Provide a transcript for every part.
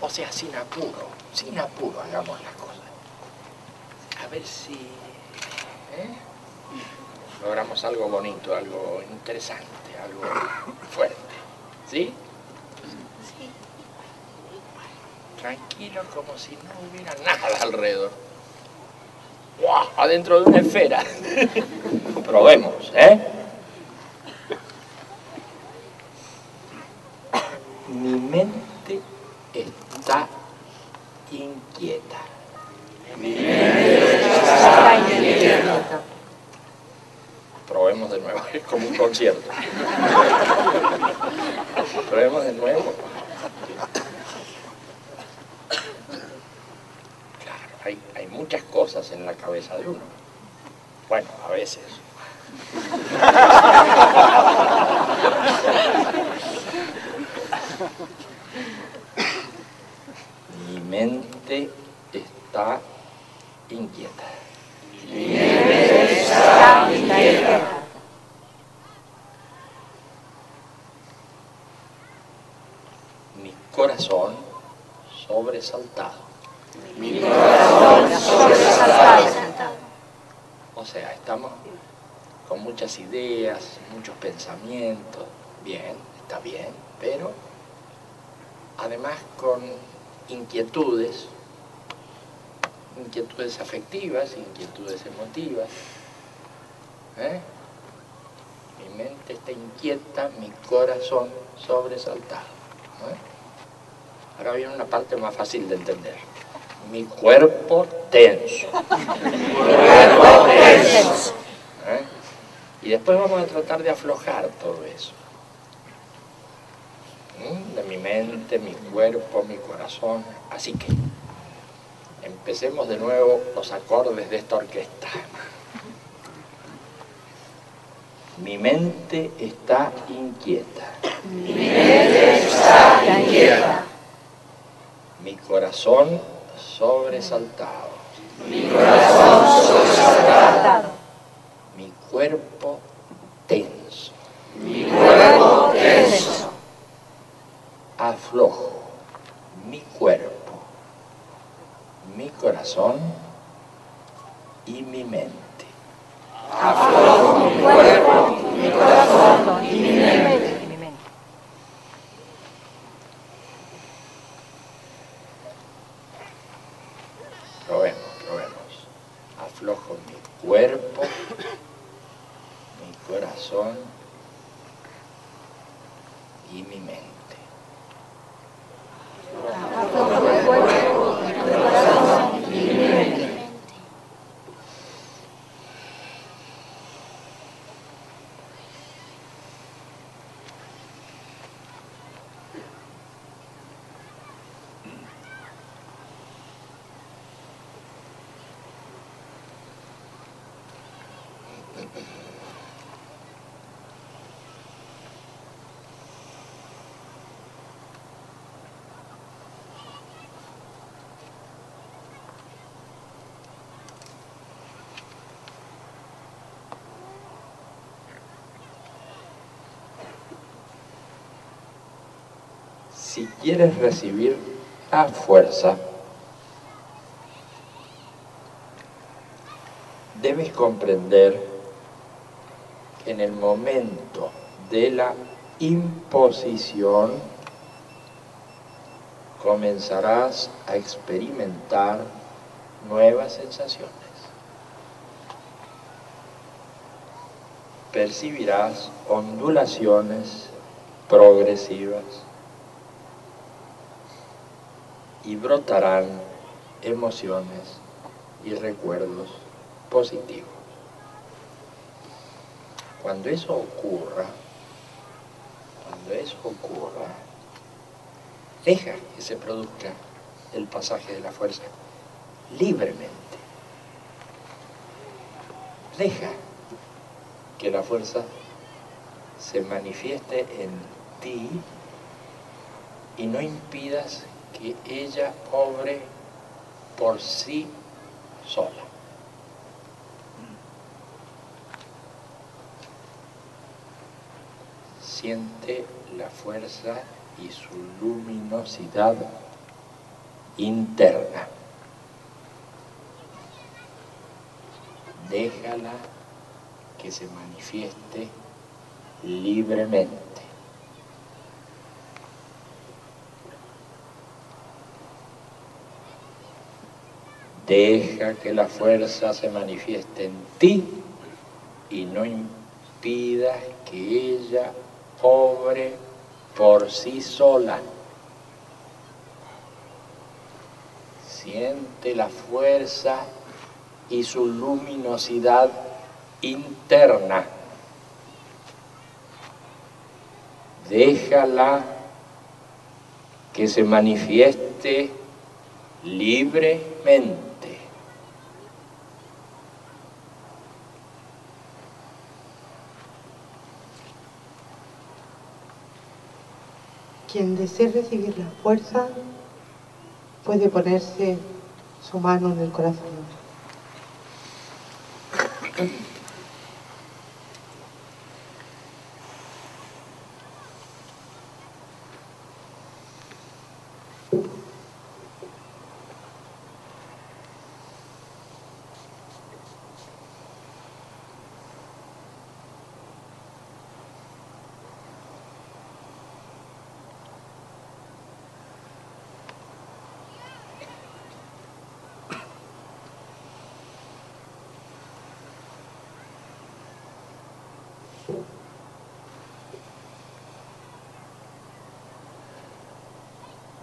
O sea, sin apuro, sin apuro hagamos las cosas. A ver si ¿eh? logramos algo bonito, algo interesante, algo fuerte. ¿Sí? Sí. Tranquilo como si no hubiera nada alrededor. ¡Wow! Adentro de una esfera. Probemos, ¿eh? Mi mente está inquieta. Mi mente está inquieta. Probemos de nuevo, es como un concierto. Probemos de nuevo. Claro, hay, hay muchas cosas en la cabeza de uno. Bueno, a veces. Mi mente está inquieta. Mi mente está inquieta. Mi corazón sobresaltado. Mi corazón sobresaltado. O sea, estamos con muchas ideas, muchos pensamientos. Bien, está bien, pero además con inquietudes, inquietudes afectivas, inquietudes emotivas. ¿eh? Mi mente está inquieta, mi corazón sobresaltado. ¿eh? Ahora viene una parte más fácil de entender. Mi cuerpo tenso. Mi cuerpo tenso. ¿eh? Y después vamos a tratar de aflojar todo eso de mi mente, mi cuerpo, mi corazón. Así que empecemos de nuevo los acordes de esta orquesta. Mi mente está inquieta. Mi mente está inquieta. Mi corazón sobresaltado. Mi corazón sobresaltado. Mi cuerpo tenso. Mi cuerpo tenso aflojo mi cuerpo, mi corazón y mi mente. Aflojo mi cuerpo, mi corazón y mi mente. Probemos, probemos. Aflojo mi cuerpo, mi corazón y mi mente. Si quieres recibir la fuerza, debes comprender que en el momento de la imposición comenzarás a experimentar nuevas sensaciones. Percibirás ondulaciones progresivas y brotarán emociones y recuerdos positivos. Cuando eso ocurra, cuando eso ocurra, deja que se produzca el pasaje de la fuerza libremente. Deja que la fuerza se manifieste en ti y no impidas que ella obre por sí sola. Siente la fuerza y su luminosidad interna. Déjala que se manifieste libremente. Deja que la fuerza se manifieste en ti y no impidas que ella obre por sí sola. Siente la fuerza y su luminosidad interna. Déjala que se manifieste libremente. Quien desee recibir la fuerza puede ponerse su mano en el corazón.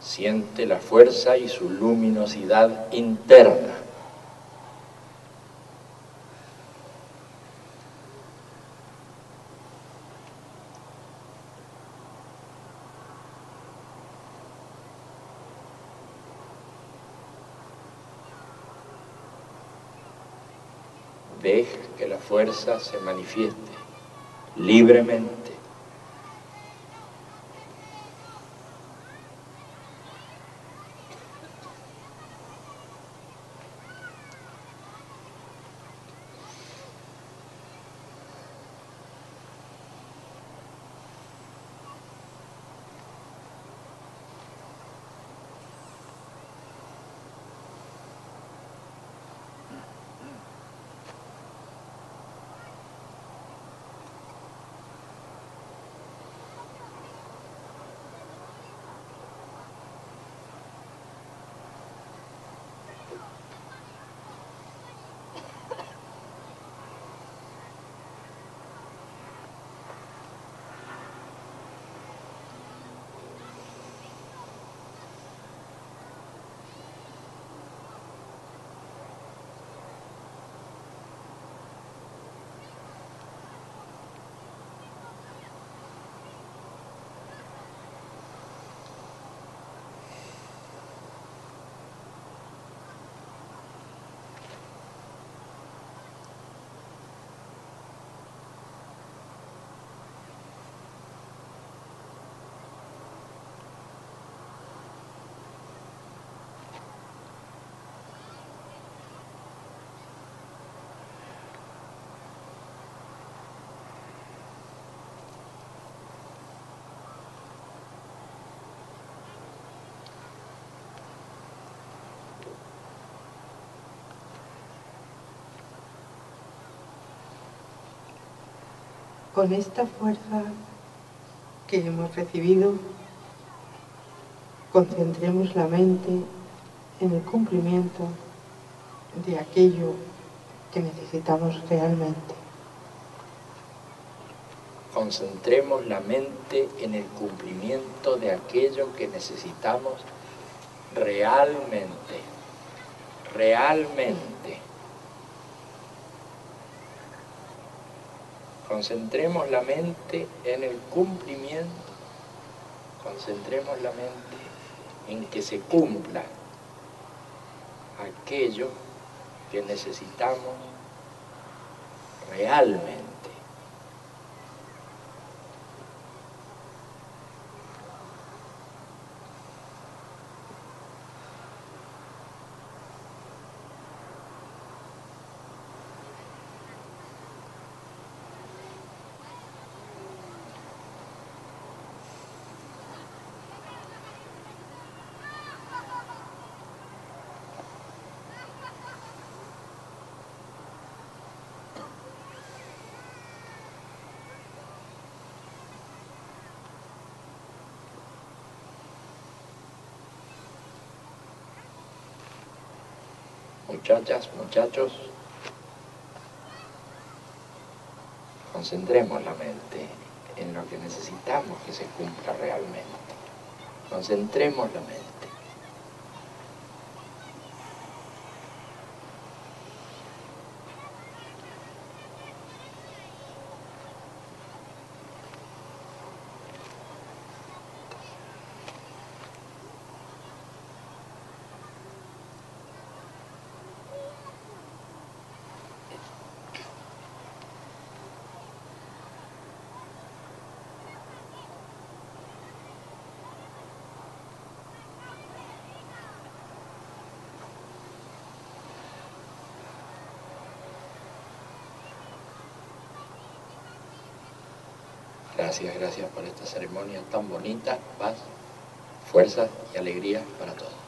Siente la fuerza y su luminosidad interna. Deja que la fuerza se manifieste libremente. Con esta fuerza que hemos recibido, concentremos la mente en el cumplimiento de aquello que necesitamos realmente. Concentremos la mente en el cumplimiento de aquello que necesitamos realmente, realmente. Concentremos la mente en el cumplimiento, concentremos la mente en que se cumpla aquello que necesitamos realmente. Muchachas, muchachos, concentremos la mente en lo que necesitamos que se cumpla realmente. Concentremos la mente. Gracias, gracias por esta ceremonia tan bonita, paz, fuerza y alegría para todos.